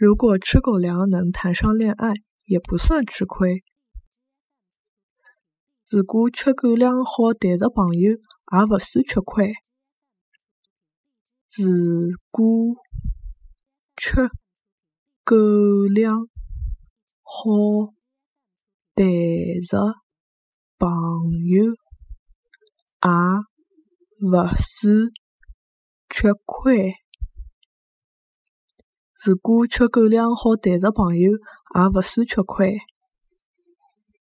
如果吃狗粮能谈上恋爱，也不算吃亏。如果吃狗粮好谈着朋友，也勿算吃亏。如果吃狗粮好谈着朋友，也勿算吃亏。如果吃狗粮好谈着朋友，也勿算吃亏。